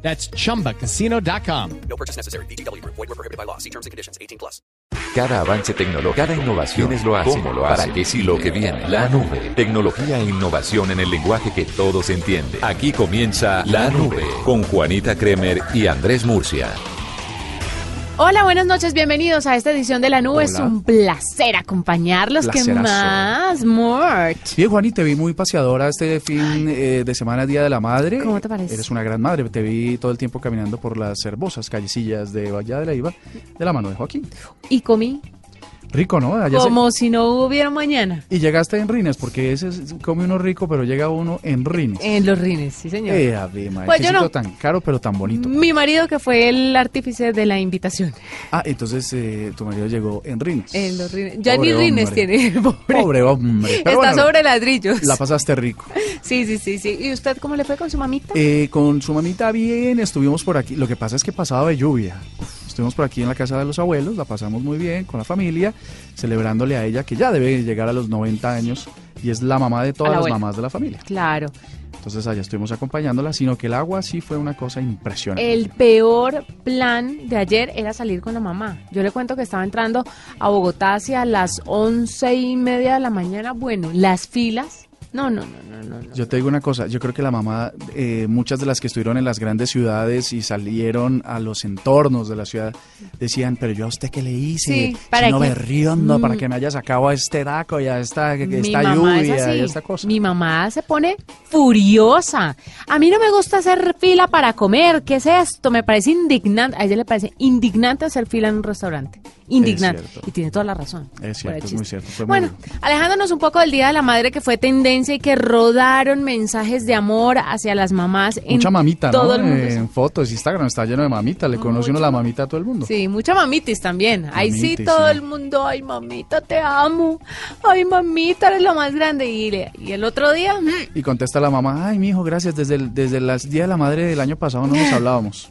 That's chumbacasino.com. No purchase necessary. BGW. Void were prohibited by law. See terms and conditions. 18 plus. Cada avance tecnológico, cada innovación es lo hace. ¿Cómo lo hace? ¿Para qué sí lo que viene? La nube. Tecnología e innovación en el lenguaje que todos entienden. Aquí comienza La Nube con Juanita Kremer y Andrés Murcia. Hola, buenas noches, bienvenidos a esta edición de La Nube. Es un placer acompañarlos. ¿Qué más, Mort? Bien, Juan, y te vi muy paseadora este fin eh, de semana, Día de la Madre. ¿Cómo te parece? Eres una gran madre. Te vi todo el tiempo caminando por las hermosas callecillas de Valle de la Iba, de la mano de Joaquín. Y comí Rico, ¿no? Allá se- como si no hubiera mañana. Y llegaste en rines, porque ese es- come uno rico, pero llega uno en rines. En los rines, sí, señor. Eh, ave, madre, Pues yo no. tan caro, pero tan bonito. Mi marido que fue el artífice de la invitación. Ah, entonces eh, tu marido llegó en rines. En los rines. Ya Pobre ni rines hombre. tiene, pobre. Pobre hombre. Está bueno, sobre ladrillos. La pasaste rico. Sí, sí, sí, sí. ¿Y usted cómo le fue con su mamita? Eh, con su mamita bien, estuvimos por aquí. Lo que pasa es que pasaba de lluvia. Estuvimos por aquí en la casa de los abuelos, la pasamos muy bien con la familia, celebrándole a ella que ya debe llegar a los 90 años y es la mamá de todas la las mamás de la familia. Claro. Entonces allá estuvimos acompañándola, sino que el agua sí fue una cosa impresionante. El peor plan de ayer era salir con la mamá. Yo le cuento que estaba entrando a Bogotá hacia las once y media de la mañana. Bueno, las filas. No, no, no, no, no. Yo te digo una cosa, yo creo que la mamá, eh, muchas de las que estuvieron en las grandes ciudades y salieron a los entornos de la ciudad, decían, pero yo a usted qué le hice, Sí, ¿para no qué? berriondo, para Mm. que me haya sacado a este daco y a esta, es lluvia y esta cosa. Mi mamá se pone furiosa. A mí no me gusta hacer fila para comer. ¿Qué es esto? Me parece indignante. A ella le parece indignante hacer fila en un restaurante. Indignante. Y tiene toda la razón. Es cierto, es muy cierto. fue Bueno, alejándonos un poco del Día de la Madre que fue tendencia y que rodaron mensajes de amor hacia las mamás en Mucha mamita, todo ¿no? el mundo. En fotos, Instagram está lleno de mamita. Le conoce uno la mamita a todo el mundo. Sí, mucha mamitis también. Ahí sí todo sí. el mundo, ay mamita, te amo. Ay mamita, eres lo más grande. Y, le- y el otro día, mm, Y contesta la mamá, ay, mi hijo, gracias. Desde el, desde las Día de la Madre del año pasado no nos hablábamos.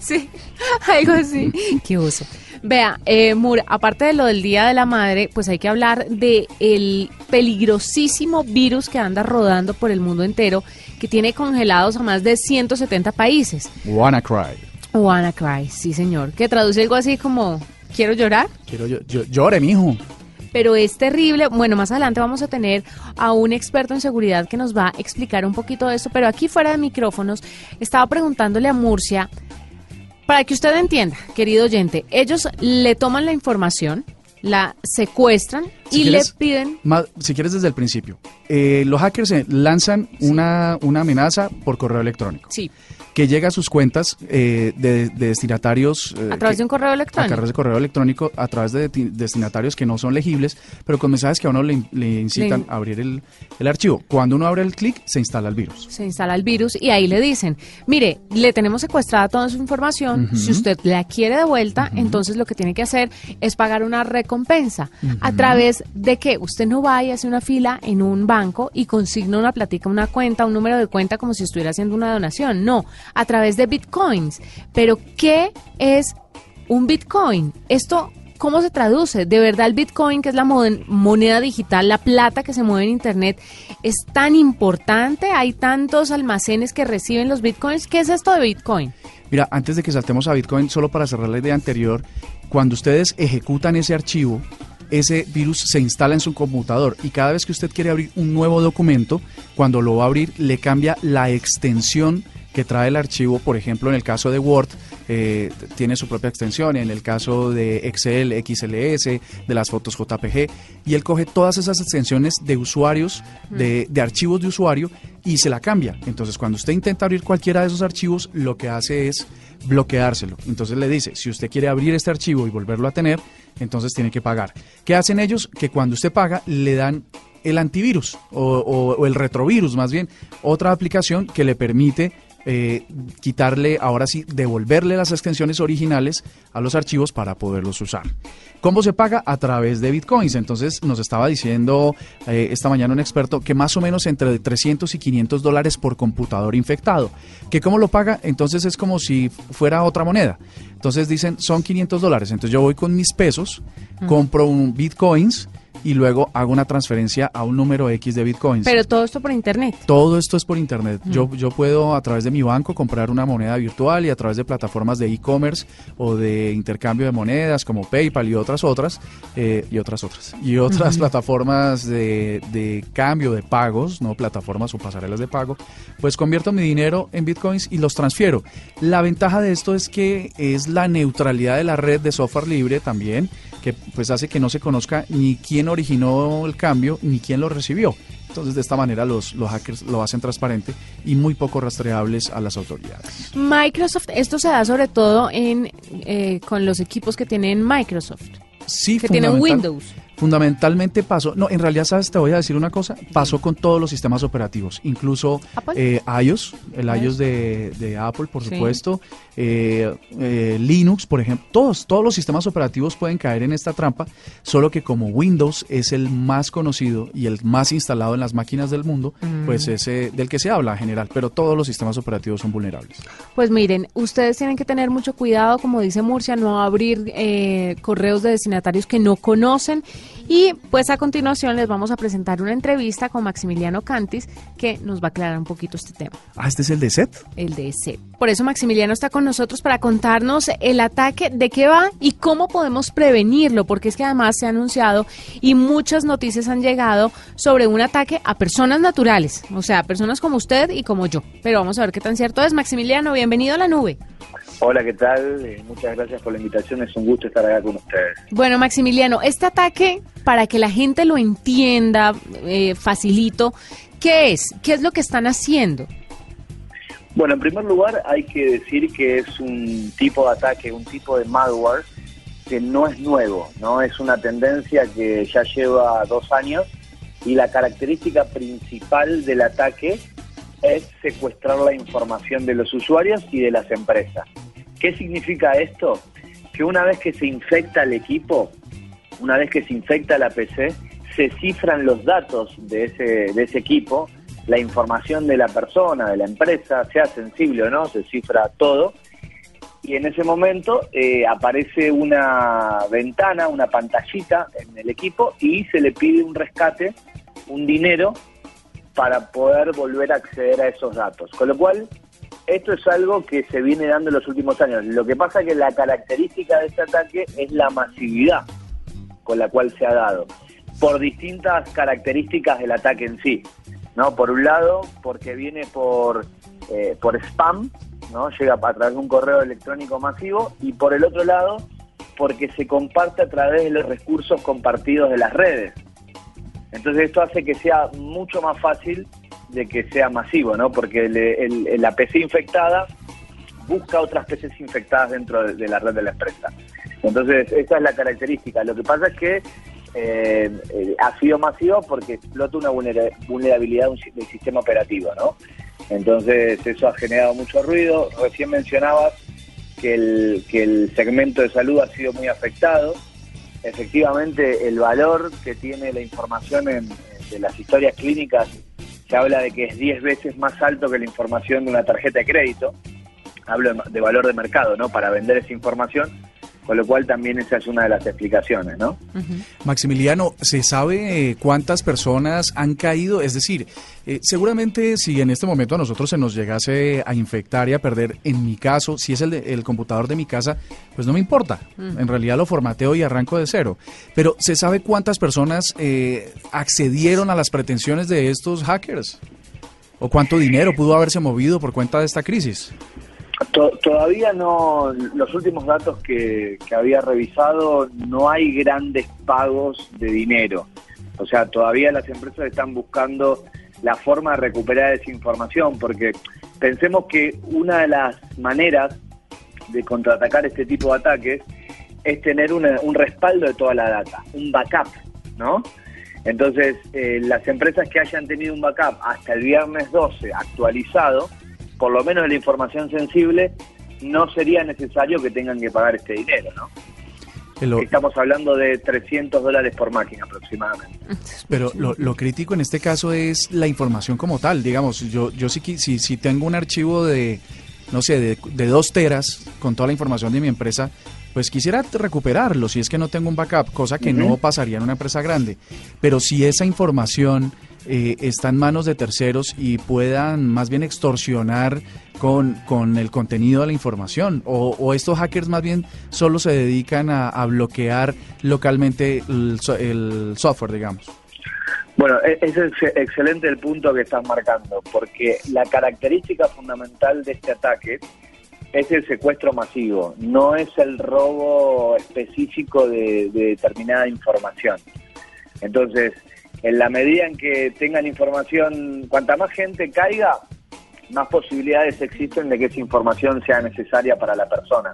sí, algo así. Qué uso. Vea, eh, Mur, aparte de lo del Día de la Madre, pues hay que hablar de el peligrosísimo virus que anda rodando por el mundo entero, que tiene congelados a más de 170 países. Wanna cry. WannaCry, sí señor, que traduce algo así como, quiero llorar. Quiero yo, yo- llore, mijo. pero es terrible. Bueno, más adelante vamos a tener a un experto en seguridad que nos va a explicar un poquito de eso, pero aquí fuera de micrófonos estaba preguntándole a Murcia, para que usted entienda, querido oyente, ellos le toman la información, la secuestran Si y quieres- le piden... Ma- si quieres desde el principio. Eh, los hackers lanzan una, una amenaza por correo electrónico Sí, que llega a sus cuentas eh, de, de destinatarios. eh, a través que- de un correo a electrónico. través de correo electrónico, a través de destinatarios que no son legibles, pero con mensajes que a uno le, le incitan Le- a abrir el, el archivo. Cuando uno abre el clic, se instala el virus. se instala el virus y ahí le dicen, mire, le tenemos secuestrada toda su información, si usted la quiere de vuelta, entonces lo que tiene que hacer es pagar una recompensa a través de que usted no vaya a hacer una fila en un banco y consigna una platica, una cuenta, un número de cuenta como si estuviera haciendo una donación, no, a través de bitcoins. Pero ¿qué es un bitcoin? Esto ¿Cómo se traduce? De verdad el Bitcoin, que es la moneda digital, la plata que se mueve en Internet, es tan importante. Hay tantos almacenes que reciben los Bitcoins. ¿Qué es esto de Bitcoin? Mira, antes de que saltemos a Bitcoin, solo para cerrar la idea anterior, cuando ustedes ejecutan ese archivo, ese virus se instala en su computador y cada vez que usted quiere abrir un nuevo documento, cuando lo va a abrir, le cambia la extensión que trae el archivo, por ejemplo, en el caso de Word, eh, tiene su propia extensión, en el caso de Excel, XLS, de las fotos JPG, y él coge todas esas extensiones de usuarios, de, de archivos de usuario, y se la cambia. Entonces, cuando usted intenta abrir cualquiera de esos archivos, lo que hace es bloqueárselo. Entonces le dice, si usted quiere abrir este archivo y volverlo a tener, entonces tiene que pagar. ¿Qué hacen ellos? Que cuando usted paga, le dan el antivirus o, o- o el retrovirus más bien, otra aplicación que le permite eh, quitarle, ahora sí, devolverle las extensiones originales a los archivos para poderlos usar. ¿Cómo se paga? A través de bitcoins. Entonces nos estaba diciendo eh, esta mañana un experto que más o menos entre 300 y 500 dólares por computador infectado. ¿Que cómo lo paga? Entonces es como si fuera otra moneda. Entonces dicen, son 500 dólares. Entonces yo voy con mis pesos, compro un bitcoins y luego hago una transferencia a un número X de bitcoins. Pero todo esto por internet. Todo esto es por internet. Yo, yo puedo a través de mi banco comprar una moneda virtual y a través de plataformas de e-commerce o de intercambio de monedas como PayPal y otras otras eh, y otras otras y otras plataformas de, de cambio de pagos, no plataformas o pasarelas de pago, pues convierto mi dinero en bitcoins y los transfiero. La ventaja de esto es que es la neutralidad de la red de software libre también que pues hace que no se conozca ni quién originó el cambio ni quién lo recibió. Entonces de esta manera los, los hackers lo hacen transparente y muy poco rastreables a las autoridades. Microsoft, esto se da sobre todo en eh, con los equipos que tienen Microsoft, Sí, que tienen Windows. Fundamentalmente pasó, no, en realidad, ¿sabes? Te voy a decir una cosa, pasó con todos los sistemas operativos, incluso eh, iOS, el iOS. de, de Apple, por Sí. supuesto, eh, eh, Linux, por ejemplo, todos, todos los sistemas operativos pueden caer en esta trampa, solo que como Windows es el más conocido y el más instalado en las máquinas del mundo, pues Mm. ese del que se habla en general, pero todos los sistemas operativos son vulnerables. Pues miren, ustedes tienen que tener mucho cuidado, como dice Murcia, no abrir eh, correos de destinatarios que no conocen. Y pues a continuación les vamos a presentar una entrevista con Maximiliano Cantis que nos va a aclarar un poquito este tema, Ah, este es el de SET. el de SET. Por eso Maximiliano está con nosotros para contarnos el ataque, de qué va y cómo podemos prevenirlo, porque es que además se ha anunciado y muchas noticias han llegado sobre un ataque a personas naturales, o sea, personas como usted y como yo. Pero vamos a ver qué tan cierto es. Maximiliano, bienvenido a la nube. Hola, ¿qué tal? Eh, muchas gracias por la invitación, es un gusto estar acá con ustedes. Bueno, Maximiliano, este ataque, para que la gente lo entienda eh, facilito, ¿qué es? ¿Qué es lo que están haciendo? Bueno, en primer lugar hay que decir que es un tipo de ataque, un tipo de malware que no es nuevo, ¿no? Es una tendencia que ya lleva dos años y la característica principal del ataque es secuestrar la información de los usuarios y de las empresas. ¿Qué significa esto? Que una vez que se infecta el equipo, una vez que se infecta la PC, se cifran los datos de ese, de ese equipo, la información de la persona, de la empresa, sea sensible o no, se cifra todo. Y en ese momento eh, aparece una ventana, una pantallita en el equipo y se le pide un rescate, un dinero, para poder volver a acceder a esos datos. Con lo cual, esto es algo que se viene dando en los últimos años. Lo que pasa es que la característica de este ataque es la masividad con la cual se ha dado, por distintas características del ataque en sí. ¿no? Por un lado, porque viene por, eh, por spam, ¿no? llega a través de un correo electrónico masivo, y por el otro lado, porque se comparte a través de los recursos compartidos de las redes. Entonces esto hace que sea mucho más fácil de que sea masivo, ¿no? Porque el- el- la PC infectada busca otras PCs infectadas dentro de, la red de la empresa. Entonces esa es la característica. Lo que pasa es que eh, eh, ha sido masivo porque explota una vulnera- vulnerabilidad del sistema operativo, ¿no? Entonces eso ha generado mucho ruido. Recién mencionabas que el, que el segmento de salud ha sido muy afectado efectivamente el valor que tiene la información en, de las historias clínicas se habla de que es 10 veces más alto que la información de una tarjeta de crédito. Hablo de, de valor de mercado, ¿no? Para vender esa información, con lo cual también esa es una de las explicaciones, ¿no? Maximiliano, ¿se sabe eh, cuántas personas han caído? Es decir, eh, seguramente si en este momento a nosotros se nos llegase a infectar y a perder, en mi caso, si es el, de- el computador de mi casa, pues no me importa. En realidad lo formateo y arranco de cero. Pero ¿se sabe cuántas personas eh, accedieron a las pretensiones de estos hackers? ¿O cuánto dinero pudo haberse movido por cuenta de esta crisis? To- todavía no, los últimos datos que, que había revisado, no hay grandes pagos de dinero. O sea, todavía las empresas están buscando la forma de recuperar esa información, porque pensemos que una de las maneras de contraatacar este tipo de ataques es tener un respaldo de toda la data, un backup, ¿no? Entonces, eh, las empresas que hayan tenido un backup hasta el viernes 12 actualizado, por lo menos en la información sensible, no sería necesario que tengan que pagar este dinero, ¿no? Lo- Estamos hablando de 300 dólares por máquina aproximadamente. Pero lo, lo crítico en este caso es la información como tal. Digamos, yo, yo sí, qui- si, si tengo un archivo de, no sé, de, de dos teras con toda la información de mi empresa, pues quisiera recuperarlo si es que no tengo un backup, cosa que no pasaría en una empresa grande. Pero si esa información eh, está en manos de terceros y puedan más bien extorsionar con, con el contenido de la información, o, estos hackers más bien solo se dedican a, bloquear localmente el, el software, digamos. Bueno, e- es ex- excelente el punto que estás marcando, porque la característica fundamental de este ataque es el secuestro masivo, no es el robo específico de determinada información. Entonces, en la medida en que tengan información, cuanta más gente caiga, más posibilidades existen de que esa información sea necesaria para la persona.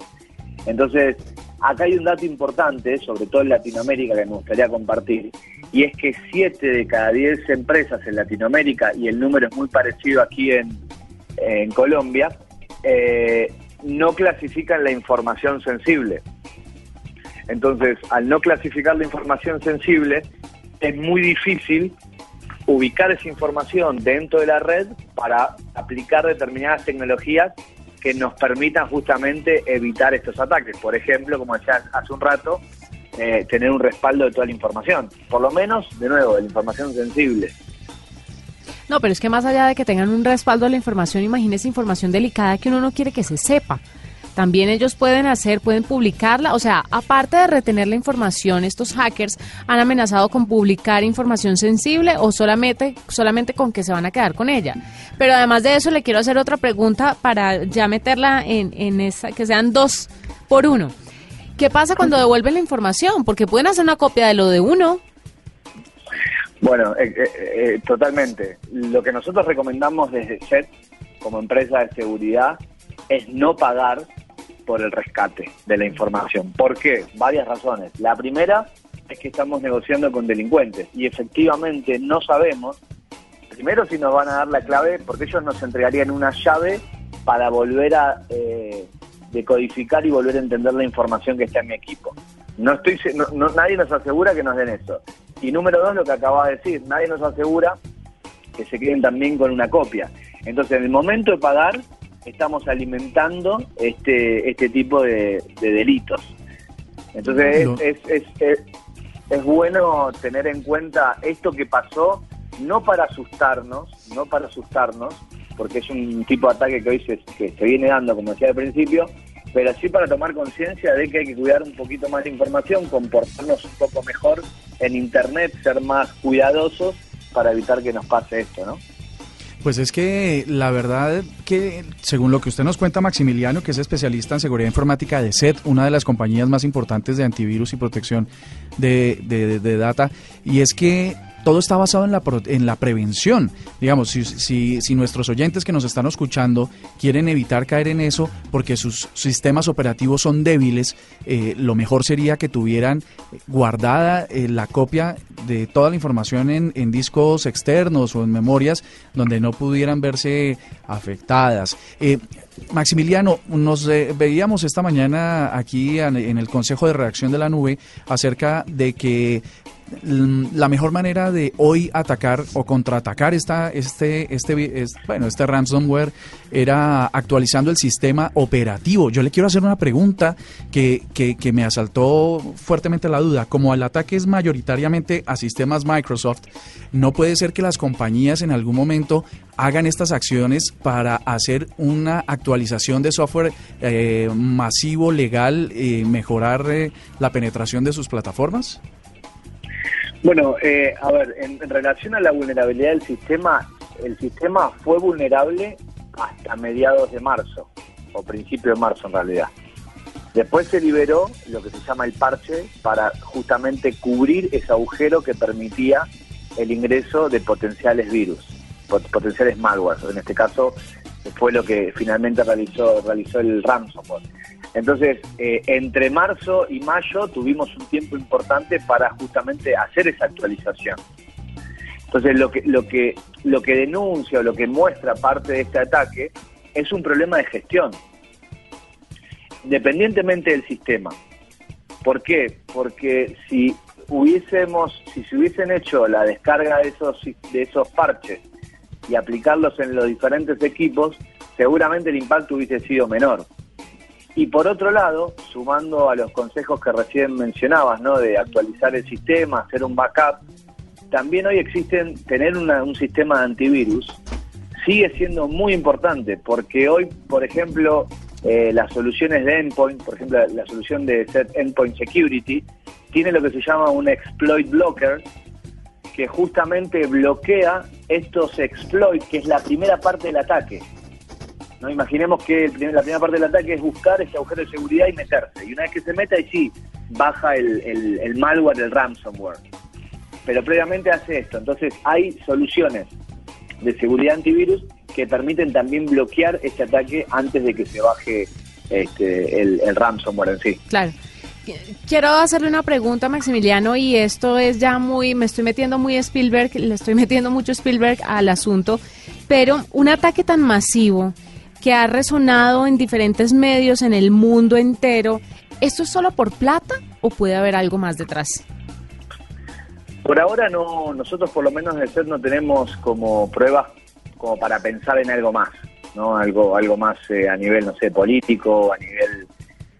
Entonces, acá hay un dato importante, sobre todo en Latinoamérica, que me gustaría compartir, y es que 7 de cada 10 empresas en Latinoamérica, y el número es muy parecido aquí en, en Colombia, eh, no clasifican la información sensible. Entonces, al no clasificar la información sensible, es muy difícil ubicar esa información dentro de la red para aplicar determinadas tecnologías que nos permitan justamente evitar estos ataques. Por ejemplo, como decía hace un rato, eh, tener un respaldo de toda la información. Por lo menos, de nuevo, de la información sensible. No, pero es que más allá de que tengan un respaldo de la información, imagínese información delicada que uno no quiere que se sepa. También ellos pueden hacer, pueden publicarla, o sea, aparte de retener la información, estos hackers han amenazado con publicar información sensible o solamente, solamente con que se van a quedar con ella. Pero además de eso, le quiero hacer otra pregunta para ya meterla en, en esa, que sean dos por uno. ¿Qué pasa cuando devuelven la información? Porque pueden hacer una copia de lo de uno. Bueno, eh, eh, eh, totalmente. Lo que nosotros recomendamos desde SET como empresa de seguridad es no pagar por el rescate de la información. ¿Por qué? Varias razones. La primera es que estamos negociando con delincuentes y efectivamente no sabemos, primero si nos van a dar la clave, porque ellos nos entregarían una llave para volver a eh, decodificar y volver a entender la información que está en mi equipo. No estoy, no- no- nadie nos asegura que nos den eso. Y número dos, lo que acabas de decir, nadie nos asegura que se queden también con una copia. Entonces, en el momento de pagar, estamos alimentando este este tipo de, de delitos. Entonces, No. es, es, es, es- es bueno tener en cuenta esto que pasó, no para asustarnos, no para asustarnos, porque es un tipo de ataque que hoy se, que se viene dando, como decía al principio, pero sí para tomar conciencia de que hay que cuidar un poquito más la información, comportarnos un poco mejor en Internet, ser más cuidadosos para evitar que nos pase esto, ¿no? Pues es que la verdad que, según lo que usted nos cuenta, Maximiliano, que es especialista en seguridad informática de SET, una de las compañías más importantes de antivirus y protección de, de- de data, y es que todo está basado en la, en la prevención. Digamos, si, si, nuestros oyentes que nos están escuchando quieren evitar caer en eso porque sus sistemas operativos son débiles, eh, lo mejor sería que tuvieran guardada eh, la copia de toda la información en, discos externos o en memorias donde no pudieran verse afectadas. Eh, Maximiliano, nos veíamos esta mañana aquí en, el Consejo de Redacción de la Nube acerca de que la mejor manera de hoy atacar o contraatacar esta, este, este, bueno, este ransomware era actualizando el sistema operativo. Yo le quiero hacer una pregunta que, que, que me asaltó fuertemente la duda. Como el ataque es mayoritariamente a sistemas Microsoft, ¿no puede ser que las compañías en algún momento hagan estas acciones para hacer una actualización de software eh, masivo, legal, y mejorar eh, la penetración de sus plataformas? Bueno, eh, a ver, en, relación a la vulnerabilidad del sistema, el sistema fue vulnerable hasta mediados de marzo, o principio de marzo en realidad. Después se liberó lo que se llama el parche para justamente cubrir ese agujero que permitía el ingreso de potenciales virus, pot- potenciales malwares. En este caso fue lo que finalmente realizó, realizó el ransomware. Entonces, eh, entre marzo y mayo tuvimos un tiempo importante para justamente hacer esa actualización. Entonces, lo que, lo que, lo que denuncia o lo que muestra parte de este ataque es un problema de gestión, independientemente del sistema. ¿Por qué? Porque si hubiésemos, si se hubiesen hecho la descarga de esos, de esos parches y aplicarlos en los diferentes equipos, seguramente el impacto hubiese sido menor. Y por otro lado, sumando a los consejos que recién mencionabas, ¿no? de actualizar el sistema, hacer un backup, también hoy existen, tener una- un sistema de antivirus sigue siendo muy importante, porque hoy, por ejemplo, eh, las soluciones de endpoint, por ejemplo, la, la solución de Set Endpoint Security, tiene lo que se llama un exploit blocker, que justamente bloquea estos exploits, que es la primera parte del ataque. ¿No? Imaginemos que primer- la primera parte del ataque es buscar ese agujero de seguridad y meterse. Y una vez que se mete, ahí sí, baja el, el- el malware, el ransomware. Pero previamente hace esto. Entonces hay soluciones de seguridad antivirus que permiten también bloquear ese ataque antes de que se baje este, el, el ransomware en sí. Claro. Quiero hacerle una pregunta Maximiliano y esto es ya muy, me estoy metiendo muy Spielberg, le estoy metiendo mucho Spielberg al asunto, pero un ataque tan masivo que ha resonado en diferentes medios en el mundo entero, ¿esto es solo por plata o puede haber algo más detrás? Por ahora no, nosotros por lo menos en el no tenemos como pruebas como para pensar en algo más, ¿no? Algo, algo más eh, a nivel, no sé, político, a nivel,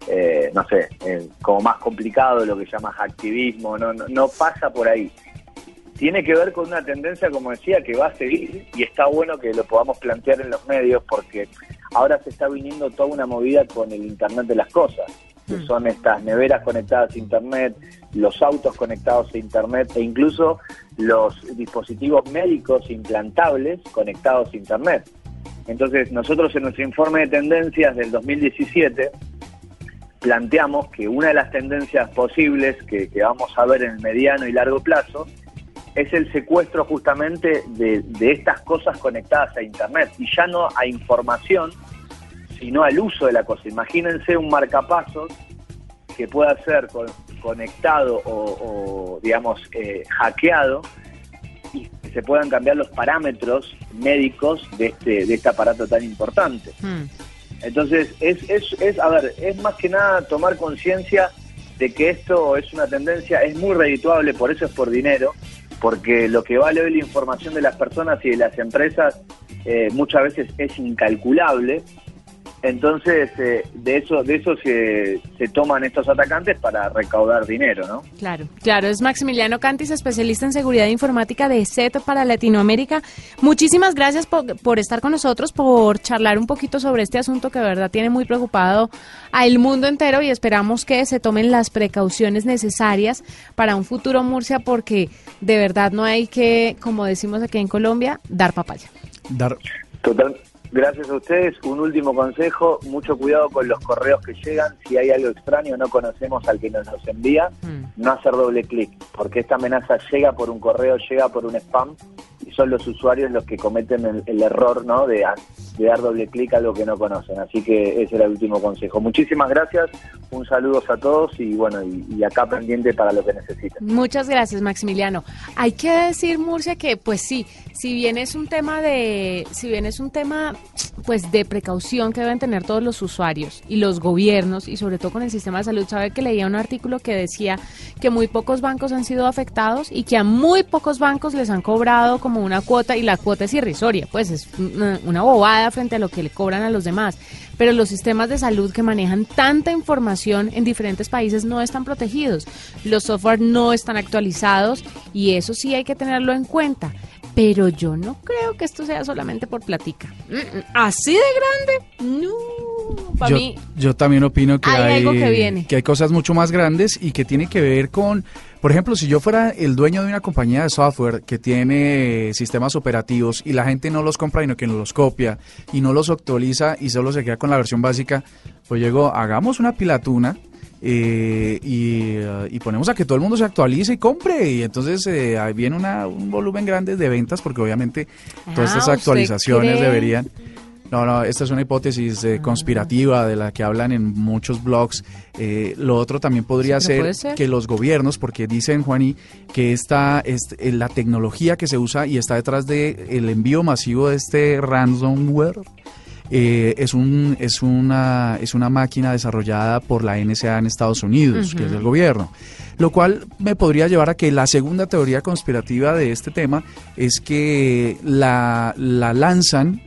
eh, no sé, eh, como más complicado, lo que llamas activismo, no, no, no pasa por ahí. Tiene que ver con una tendencia, como decía, que va a seguir y está bueno que lo podamos plantear en los medios porque ahora se está viniendo toda una movida con el Internet de las cosas, que son estas neveras conectadas a Internet, los autos conectados a Internet e incluso los dispositivos médicos implantables conectados a Internet. Entonces, nosotros en nuestro informe de tendencias del 2017 planteamos que una de las tendencias posibles que, que vamos a ver en el mediano y largo plazo es el secuestro justamente de, de estas cosas conectadas a Internet y ya no a información, sino al uso de la cosa. Imagínense un marcapasos que pueda ser con- conectado o, o, digamos, eh, hackeado y que se puedan cambiar los parámetros médicos de este, de este aparato tan importante. Hmm. Entonces, es, es, es, a ver, es más que nada tomar conciencia de que esto es una tendencia, es muy redituable, por eso es por dinero, porque lo que vale hoy la información de las personas y de las empresas eh, muchas veces es incalculable. Entonces, eh, de eso, de eso se, se toman estos atacantes para recaudar dinero, ¿no? Claro, claro, es Maximiliano Cantis, especialista en seguridad informática de SET para Latinoamérica. Muchísimas gracias por, por estar con nosotros, por charlar un poquito sobre este asunto que de verdad tiene muy preocupado al mundo entero y esperamos que se tomen las precauciones necesarias para un futuro Murcia porque de verdad no hay que, como decimos aquí en Colombia, dar papaya. Dar, Total. Gracias a ustedes. Un último consejo, mucho cuidado con los correos que llegan. Si hay algo extraño, no conocemos al que nos los envía, Mm. no hacer doble clic, porque esta amenaza llega por un correo, llega por un spam, son los usuarios los que cometen el, el error ¿no? de, dar doble clic a algo que no conocen. Así que ese era el último consejo. Muchísimas gracias, un saludo a todos y bueno, y, y acá pendiente para lo que necesiten. Muchas gracias, Maximiliano. Hay que decir, Murcia, que pues sí, si bien es un tema de, si bien es un tema pues de precaución que deben tener todos los usuarios y los gobiernos y sobre todo con el sistema de salud, sabe que leía un artículo que decía que muy pocos bancos han sido afectados y que a muy pocos bancos les han cobrado como una cuota y la cuota es irrisoria, pues es una, bobada frente a lo que le cobran a los demás. Pero los sistemas de salud que manejan tanta información en diferentes países no están protegidos. Los software no están actualizados y eso sí hay que tenerlo en cuenta. Pero yo no creo que esto sea solamente por platica. ¿Así de grande? No. Para yo, mí, yo también opino que hay hay, algo que viene. que hay cosas mucho más grandes y que tiene que ver con, por ejemplo, si yo fuera el dueño de una compañía de software que tiene sistemas operativos y la gente no los compra, sino que no los copia y no los actualiza y solo se queda con la versión básica, pues llego, hagamos una pilatuna. Eh, y, eh, y ponemos a que todo el mundo se actualice y compre y entonces eh, ahí viene una, un volumen grande de ventas porque obviamente todas Ah, estas ¿usted actualizaciones deberían no, no, esta es una hipótesis Ah. eh, conspirativa de la que hablan en muchos blogs. Eh, lo otro también podría Sí, ser, que los gobiernos, porque dicen, Juaní, que esta, este, eh, la tecnología que se usa y está detrás del el envío masivo de este ransomware eh, es, un, es, una, es una máquina desarrollada por la NSA en Estados Unidos, que es del gobierno. Lo cual me podría llevar a que la segunda teoría conspirativa de este tema es que la, la lanzan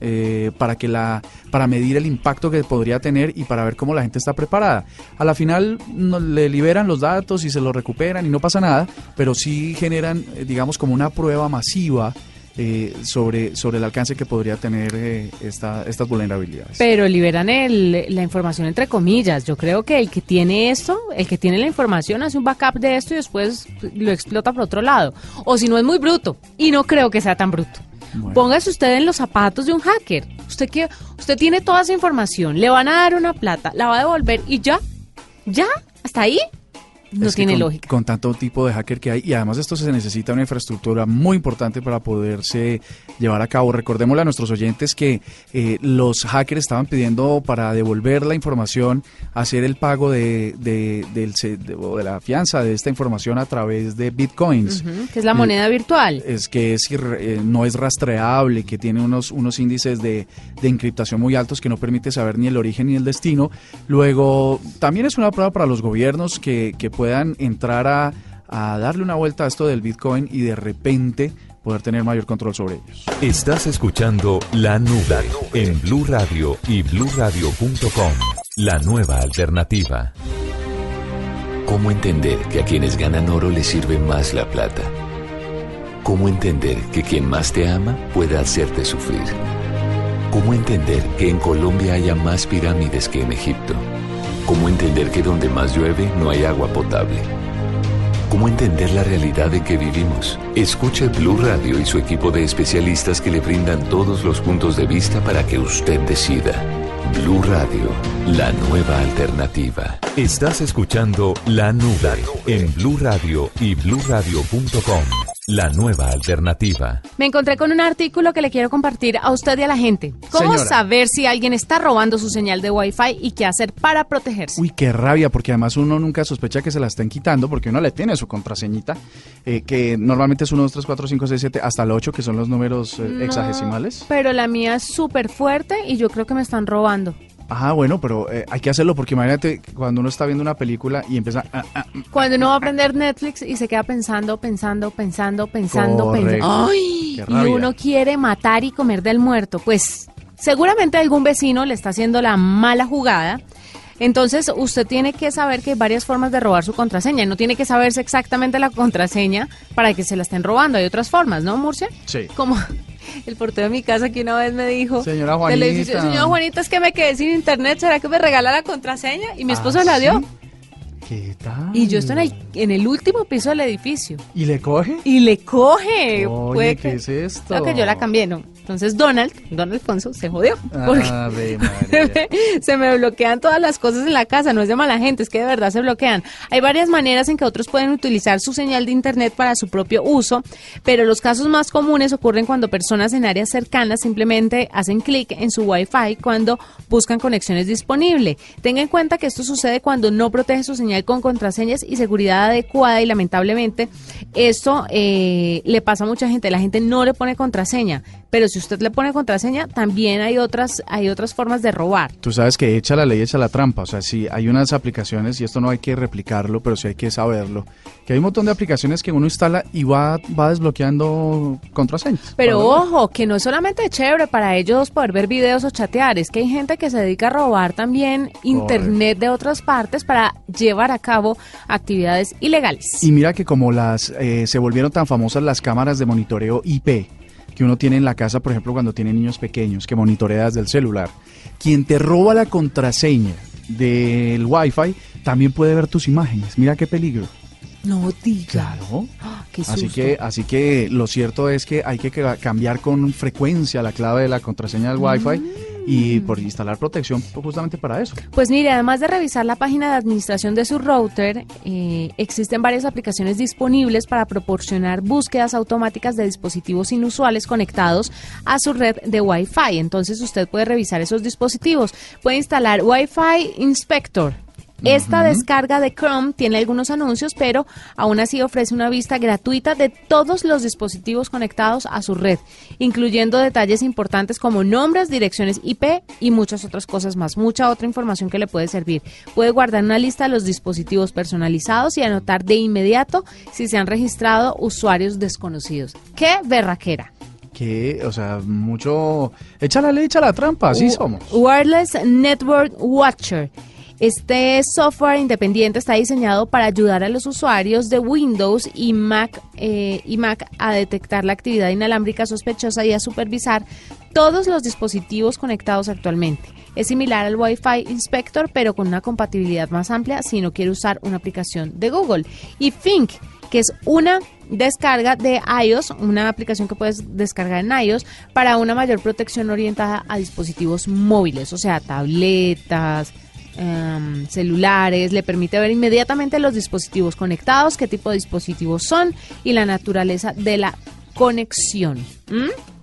eh, para que la para medir el impacto que podría tener y para ver cómo la gente está preparada. A la final no, le liberan los datos y se los recuperan y no pasa nada, pero sí generan, eh, digamos, como una prueba masiva eh, sobre, sobre el alcance que podría tener eh, esta, estas vulnerabilidades. Pero liberan el, la información entre comillas. Yo creo que el que tiene esto, el que tiene la información, hace un backup de esto y después lo explota por otro lado. O si no es muy bruto. Y no creo que sea tan bruto. Bueno. Póngase usted en los zapatos de un hacker. Usted que usted tiene toda esa información, le van a dar una plata, la va a devolver y ya, ya, hasta ahí. No Es tiene con, lógica. Con tanto tipo de hacker que hay, y además de esto se necesita una infraestructura muy importante para poderse llevar a cabo. Recordémosle a nuestros oyentes que eh, los hackers estaban pidiendo para devolver la información, hacer el pago de, de, del de- la fianza de esta información a través de bitcoins. Ujú, que es la moneda virtual. Es que es irre- eh, no es rastreable, que tiene unos, unos índices de, de encriptación muy altos que no permite saber ni el origen ni el destino. Luego, también es una prueba para los gobiernos que, que puedan entrar a, darle una vuelta a esto del Bitcoin y de repente poder tener mayor control sobre ellos. Estás escuchando La Nube en Blue Radio y bluradio.com. La nueva alternativa. ¿Cómo entender que a quienes ganan oro les sirve más la plata? ¿Cómo entender que quien más te ama puede hacerte sufrir? ¿Cómo entender que en Colombia haya más pirámides que en Egipto? ¿Cómo entender que donde más llueve no hay agua potable? ¿Cómo entender la realidad en que vivimos? Escuche Blue Radio y su equipo de especialistas que le brindan todos los puntos de vista para que usted decida. Blue Radio, la nueva alternativa. Estás escuchando La Nube en Blue Radio y bluradio.com. La nueva alternativa. Me encontré con un artículo que le quiero compartir a usted y a la gente. ¿Cómo Señora. saber si alguien está robando su señal de Wi-Fi y qué hacer para protegerse? Uy, qué rabia, porque además uno nunca sospecha que se la estén quitando, porque uno le tiene su contraseñita, eh, que normalmente es 1, 2, 3, 4, 5, 6, 7, hasta el 8, que son los números eh, No, hexagesimales. Pero la mía es súper fuerte y yo creo que me están robando. Ah, bueno, pero eh, hay que hacerlo porque imagínate cuando uno está viendo una película y empieza... ah, ah, Cuando uno va a aprender Netflix y se queda pensando, pensando, pensando, pensando, Correcto. pensando. ¡Ay! Y uno quiere matar y comer del muerto. Pues seguramente algún vecino le está haciendo la mala jugada. Entonces usted tiene que saber que hay varias formas de robar su contraseña. No tiene que saberse exactamente la contraseña para que se la estén robando. Hay otras formas, ¿no, Murcia? Sí. Como el portero de mi casa que una vez me dijo... Señora Juanita. edificio, Señora Juanita, es que me quedé sin internet. ¿Será que me regala la contraseña? Y mi esposo ¿Ah, la dio. sí? ¿Qué tal? Y yo estoy en el, en el último piso del edificio. ¿Y le coge? Y le coge. Oye, Puede ¿qué que- es esto? Claro que yo la cambié, ¿no? Entonces Donald, Donald Alfonso, se jodió. Porque Ave María. se me bloquean todas las cosas en la casa, no es de mala gente, es que de verdad se bloquean. Hay varias maneras en que otros pueden utilizar su señal de internet para su propio uso, pero los casos más comunes ocurren cuando personas en áreas cercanas simplemente hacen clic en su Wi-Fi cuando buscan conexiones disponibles. Tenga en cuenta que esto sucede cuando no protege su señal con contraseñas y seguridad adecuada y lamentablemente esto eh, le pasa a mucha gente. La gente no le pone contraseña, pero si usted le pone contraseña, también hay otras, hay otras formas de robar. Tú sabes que echa la ley, echa la trampa. O sea, sí, hay unas aplicaciones, y esto no hay que replicarlo, pero sí hay que saberlo, que hay un montón de aplicaciones que uno instala y va, va desbloqueando contraseñas. Pero ojo, que no es solamente chévere para ellos poder ver videos o chatear, es que hay gente que se dedica a robar también internet de otras partes para llevar a cabo actividades ilegales. Y mira que como las eh, se volvieron tan famosas las cámaras de monitoreo IP que uno tiene en la casa, por ejemplo, cuando tiene niños pequeños, que monitorea desde el celular, quien te roba la contraseña del Wi-Fi también puede ver tus imágenes. Mira qué peligro. No diga. Claro. Ah, qué Así que, así que lo cierto es que hay que ca- cambiar con frecuencia la clave de la contraseña del Wi-Fi y por instalar protección justamente para eso. Pues mire, además de revisar la página de administración de su router, eh, existen varias aplicaciones disponibles para proporcionar búsquedas automáticas de dispositivos inusuales conectados a su red de Wi-Fi. Entonces usted puede revisar esos dispositivos. Puede instalar Wi-Fi Inspector Esta descarga de Chrome tiene algunos anuncios, pero aún así ofrece una vista gratuita de todos los dispositivos conectados a su red, incluyendo detalles importantes como nombres, direcciones IP y muchas otras cosas más. Mucha otra información que le puede servir. Puede guardar una lista de los dispositivos personalizados y anotar de inmediato si se han registrado usuarios desconocidos. ¡Qué berraquera! Que, o sea, mucho... Echa la ley, echa la trampa, así somos. Wireless Network Watcher. Este software independiente está diseñado para ayudar a los usuarios de Windows y Mac, eh, y Mac a detectar la actividad inalámbrica sospechosa y a supervisar todos los dispositivos conectados actualmente. Es similar al Wi-Fi Inspector, pero con una compatibilidad más amplia si no quiere usar una aplicación de Google. Y Think, que es una descarga de iOS, una aplicación que puedes descargar en iOS para una mayor protección orientada a dispositivos móviles, o sea, tabletas, em, celulares, le permite ver inmediatamente los dispositivos conectados, qué tipo de dispositivos son y la naturaleza de la conexión.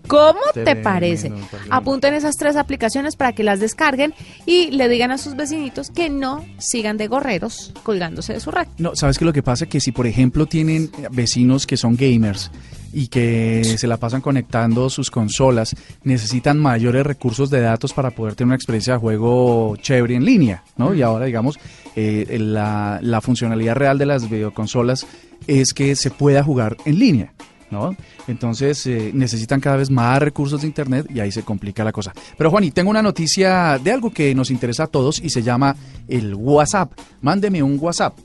¿Cómo te Tremendo, parece? Apunten esas tres aplicaciones para que las descarguen y le digan a sus vecinitos que no sigan de gorreros colgándose de su red. No, ¿sabes qué lo que pasa? Que si, por ejemplo, tienen vecinos que son gamers y que se la pasan conectando sus consolas, necesitan mayores recursos de datos para poder tener una experiencia de juego chévere en línea, ¿no? Y ahora, digamos, eh, la, la funcionalidad real de las videoconsolas es que se pueda jugar en línea. ¿No? Entonces eh, necesitan cada vez más recursos de Internet y ahí se complica la cosa. Pero Juan, y tengo una noticia de algo que nos interesa a todos y se llama el WhatsApp. Mándeme un WhatsApp.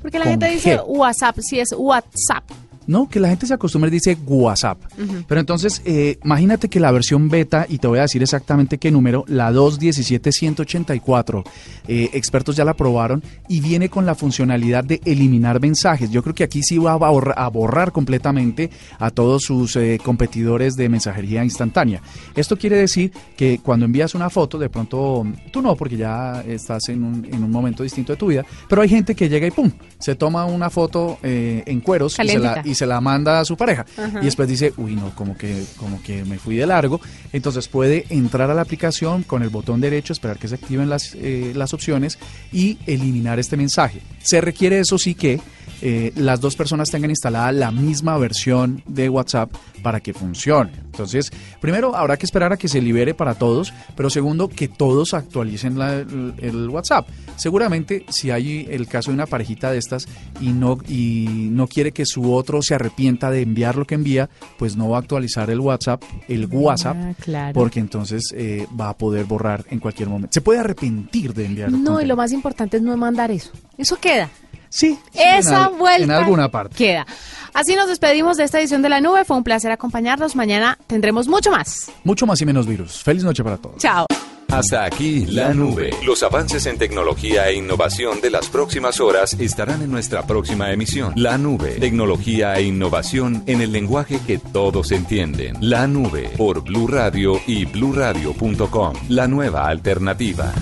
Porque la gente dice. WhatsApp si es WhatsApp. No, que la gente se acostumbra y dice WhatsApp. Pero entonces, eh, imagínate que la versión beta, y te voy a decir exactamente qué número, la 217184, eh, expertos ya la probaron y viene con la funcionalidad de eliminar mensajes. Yo creo que aquí sí va a borrar, a borrar completamente a todos sus eh, competidores de mensajería instantánea. Esto quiere decir que cuando envías una foto, de pronto, tú no, porque ya estás en un, en un momento distinto de tu vida, pero hay gente que llega y pum, se toma una foto eh, en cueros y se, la. Y se la manda a su pareja. Ajá. Y después dice, uy, no, como que, como que me fui de largo. Entonces puede entrar a la aplicación con el botón derecho, esperar que se activen las, eh, las opciones y eliminar este mensaje. Se requiere, eso sí, que eh, las dos personas tengan instalada la misma versión de WhatsApp para que funcione. Entonces, primero habrá que esperar a que se libere para todos, pero segundo, que todos actualicen la- el, el WhatsApp. Seguramente, si hay el caso de una parejita de estas y no, y no quiere que su otro se arrepienta de enviar lo que envía, pues no va a actualizar el WhatsApp, el WhatsApp, Ah, claro. porque entonces eh, va a poder borrar en cualquier momento. Se puede arrepentir de enviar. No, y lo más importante es no mandar eso. Eso queda. Sí, Esa en al- vuelta En alguna parte. queda. Así nos despedimos de esta edición de la nube. Fue un placer acompañarnos. Mañana tendremos mucho más. Mucho más y menos virus. Feliz noche para todos. Chao. Hasta aquí la nube. Los avances en tecnología e innovación de las próximas horas estarán en nuestra próxima emisión. La nube. Tecnología e innovación en el lenguaje que todos entienden. La nube por Blue Radio y bluradio.com. La nueva alternativa.